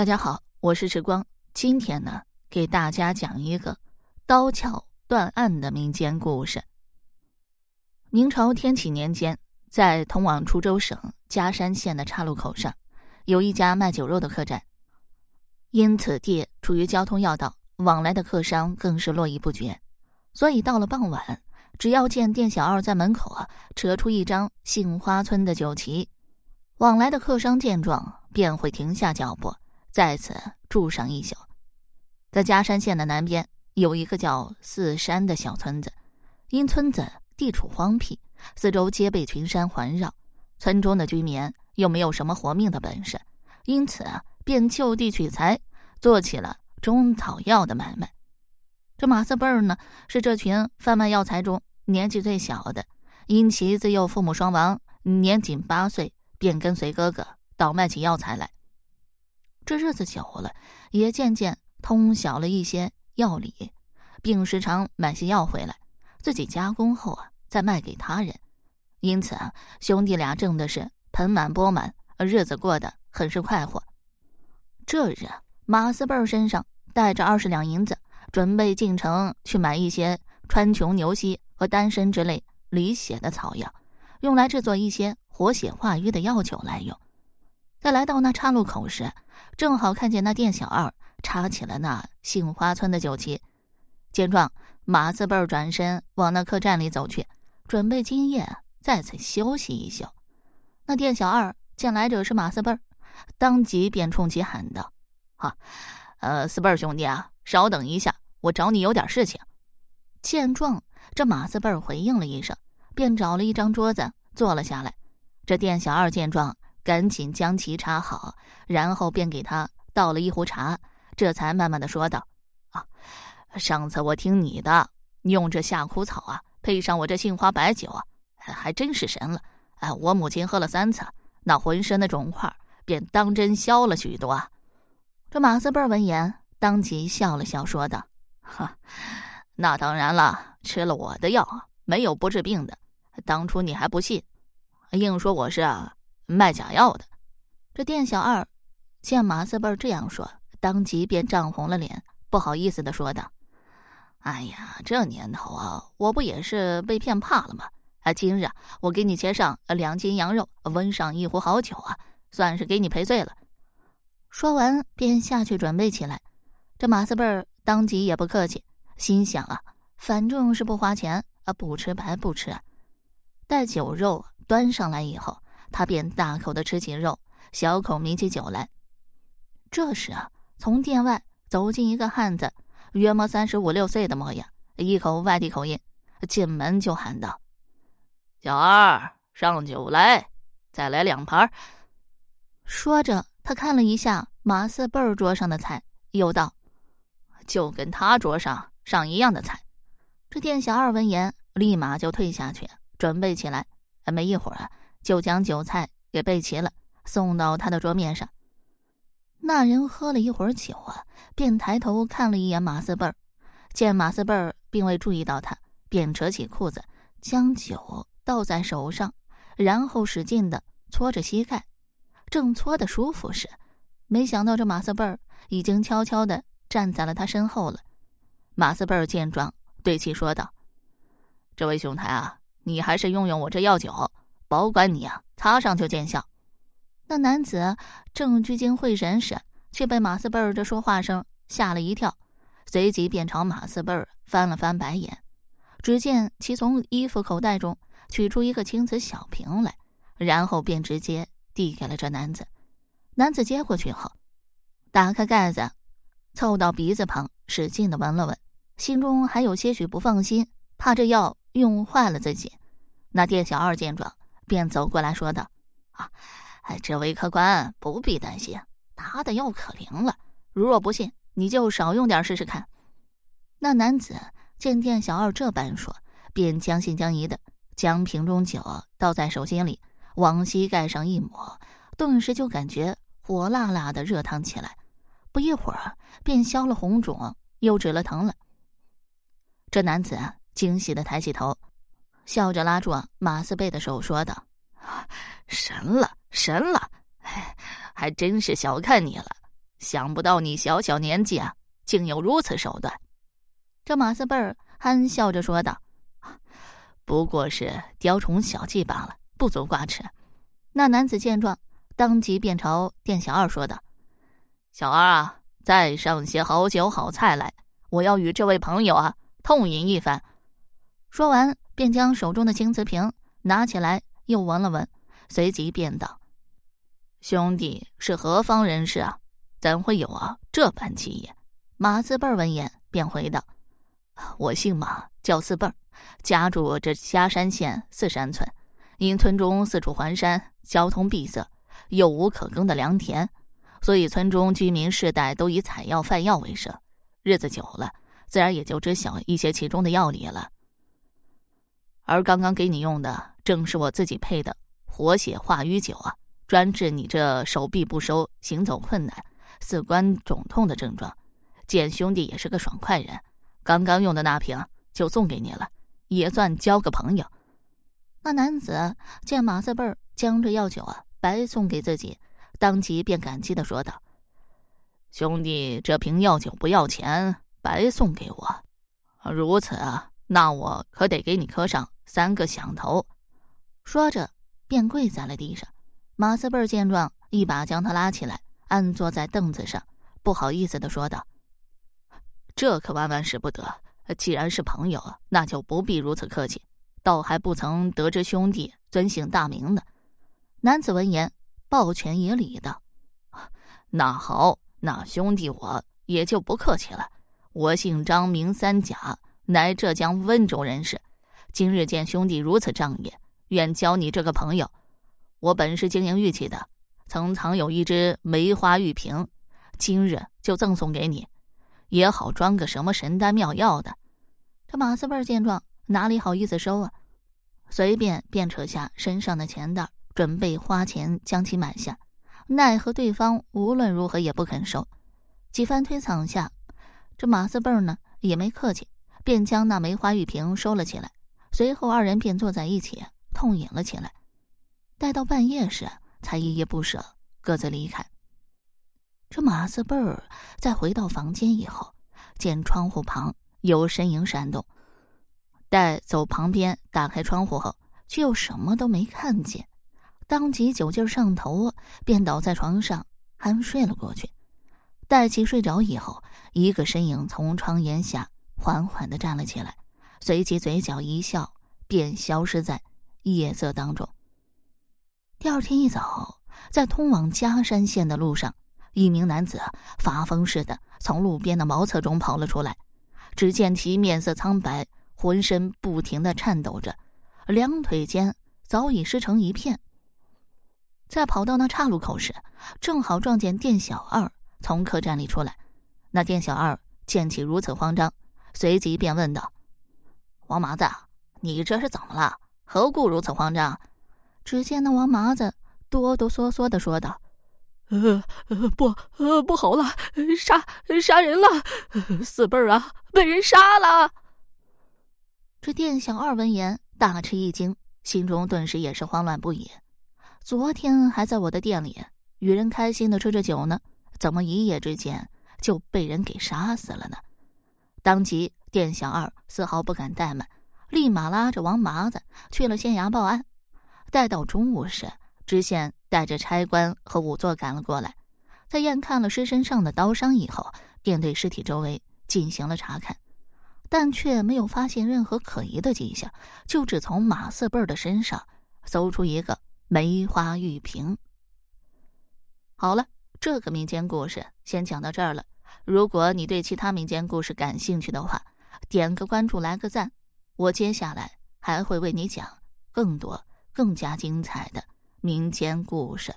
大家好，我是时光。今天呢，给大家讲一个刀鞘断案的民间故事。明朝天启年间，在通往滁州省嘉山县的岔路口上，有一家卖酒肉的客栈。因此地处于交通要道，往来的客商更是络绎不绝。所以到了傍晚，只要见店小二在门口啊，扯出一张杏花村的酒旗，往来的客商见状便会停下脚步，在此住上一宿。在嘉山县的南边有一个叫四山的小村子，因村子地处荒僻，四周皆被群山环绕，村中的居民又没有什么活命的本事，因此便就地取材，做起了中草药的买卖。这马四辈儿呢，是这群贩卖药材中年纪最小的，因其自幼父母双亡，年仅八岁便跟随哥哥倒卖起药材来。这日子久了，也渐渐。通晓了一些药理，并时常买些药回来，自己加工后啊，再卖给他人。因此啊，兄弟俩挣的是盆满钵满，日子过得很是快活。这日，马四辈儿身上带着二十两银子，准备进城去买一些川穹牛膝和丹参之类理血的草药，用来制作一些活血化瘀的药酒来用。在来到那岔路口时，正好看见那店小二。插起了那杏花村的酒旗，见状，马四辈儿转身往那客栈里走去，准备今夜在此休息一宿。那店小二见来者是马四辈儿，当即便冲其喊道：“哈，呃，四辈儿兄弟啊，稍等一下，我找你有点事情。”见状，这马四辈儿回应了一声，便找了一张桌子坐了下来。这店小二见状，赶紧将其插好，然后便给他倒了一壶茶。这才慢慢的说道：“啊，上次我听你的，用这夏枯草啊，配上我这杏花白酒啊，还真是神了。哎，我母亲喝了三次，那浑身的肿块便当真消了许多。”这马四辈闻言，当即笑了笑，说道：“哈，那当然了，吃了我的药，没有不治病的。当初你还不信，硬说我是啊卖假药的。”这店小二见马四辈这样说。当即便涨红了脸，不好意思的说道：“哎呀，这年头啊，我不也是被骗怕了吗？啊，今日我给你切上两斤羊肉，温上一壶好酒啊，算是给你赔罪了。”说完便下去准备起来。这马四辈儿当即也不客气，心想啊，反正是不花钱啊，不吃白不吃。待酒肉端上来以后，他便大口的吃起肉，小口抿起酒来。这时啊。从店外走进一个汉子，约莫三十五六岁的模样，一口外地口音，进门就喊道：“小二，上酒来，再来两盘。”说着，他看了一下马四辈儿桌上的菜，又道：“就跟他桌上上一样的菜。”这店小二闻言，立马就退下去，准备起来。没一会儿，就将酒菜给备齐了，送到他的桌面上。那人喝了一会儿酒啊，便抬头看了一眼马四辈儿，见马四辈儿并未注意到他，便扯起裤子，将酒倒在手上，然后使劲的搓着膝盖。正搓的舒服时，没想到这马四辈儿已经悄悄的站在了他身后了。马四辈儿见状，对其说道：“这位兄台啊，你还是用用我这药酒，保管你啊擦上就见效。”那男子正聚精会神时，却被马四辈儿这说话声吓了一跳，随即便朝马四辈儿翻了翻白眼。只见其从衣服口袋中取出一个青瓷小瓶来，然后便直接递给了这男子。男子接过去后，打开盖子，凑到鼻子旁，使劲的闻了闻，心中还有些许不放心，怕这药用坏了自己。那店小二见状，便走过来说道：“啊。”，这位客官不必担心，他的药可灵了。如若不信，你就少用点试试看。那男子见店小二这般说，便将信将疑的将瓶中酒倒在手心里，往膝盖上一抹，顿时就感觉火辣辣的热烫起来。不一会儿，便消了红肿，又止了疼了。这男子惊喜的抬起头，笑着拉住马四贝的手，说道：“神了！”神了，哎，还真是小看你了。想不到你小小年纪啊，竟有如此手段。这马四辈儿憨笑着说道：“不过是雕虫小技罢了，不足挂齿。”那男子见状，当即便朝店小二说道：“小二啊，再上些好酒好菜来，我要与这位朋友啊痛饮一番。”说完，便将手中的青瓷瓶拿起来，又闻了闻，随即便道：“兄弟是何方人士啊？”怎会有啊这般奇也？马四辈儿闻言便回道：“我姓马，叫四辈儿，家住这虾山县四山村。因村中四处环山，交通闭塞，又无可耕的良田，所以村中居民世代都以采药贩药为生。日子久了，自然也就知晓一些其中的要理了。而刚刚给你用的，正是我自己配的活血化瘀酒啊，专治你这手臂不收、行走困难。”四关肿痛的症状，见兄弟也是个爽快人，刚刚用的那瓶就送给你了，也算交个朋友。那男子见马四辈儿将这药酒啊白送给自己，当即便感激的说道：“兄弟，这瓶药酒不要钱，白送给我，如此啊，那我可得给你磕上三个响头。”说着便跪在了地上。马四辈见状，一把将他拉起来。按坐在凳子上，不好意思的说道：“这可万万使不得。既然是朋友，那就不必如此客气。倒还不曾得知兄弟尊姓大名呢。”男子闻言，抱拳以礼道：“那好，那兄弟我也就不客气了。我姓张，名三甲，乃浙江温州人士。今日见兄弟如此仗义，愿交你这个朋友。我本是经营玉器的。”曾藏有一只梅花玉瓶，今日就赠送给你，也好装个什么神丹妙药的。这马四辈见状，哪里好意思收啊？随便便扯下身上的钱袋，准备花钱将其买下。奈何对方无论如何也不肯收。几番推搡下，这马四辈呢也没客气，便将那梅花玉瓶收了起来。随后二人便坐在一起痛饮了起来。待到半夜时。才依依不舍，各自离开。这马四辈儿在回到房间以后，见窗户旁有身影闪动，待走旁边打开窗户后，却又什么都没看见，当即酒劲上头，便倒在床上酣睡了过去。待其睡着以后，一个身影从窗檐下缓缓的站了起来，随即嘴角一笑，便消失在夜色当中。第二天一早，在通往嘉山县的路上，一名男子发疯似的从路边的茅厕中跑了出来。只见其面色苍白，浑身不停的颤抖着，两腿间早已湿成一片。在跑到那岔路口时，正好撞见店小二从客栈里出来。那店小二见其如此慌张，随即便问道：“王麻子，你这是怎么了？何故如此慌张？”只见那王麻子哆哆嗦嗦的说道：“呃，不，呃，不好了，杀杀人了，四辈儿啊，被人杀了。”这店小二闻言大吃一惊，心中顿时也是慌乱不已。昨天还在我的店里与人开心的吃着酒呢，怎么一夜之间就被人给杀死了呢？当即店小二丝毫不敢怠慢，立马拉着王麻子去了县衙报案。待到中午时，知县带着差官和仵作赶了过来。在验看了尸身上的刀伤以后，便对尸体周围进行了查看，但却没有发现任何可疑的迹象，就只从马四辈儿的身上搜出一个梅花玉瓶。好了，这个民间故事先讲到这儿了。如果你对其他民间故事感兴趣的话，点个关注，来个赞，我接下来还会为你讲更多。更加精彩的民间故事。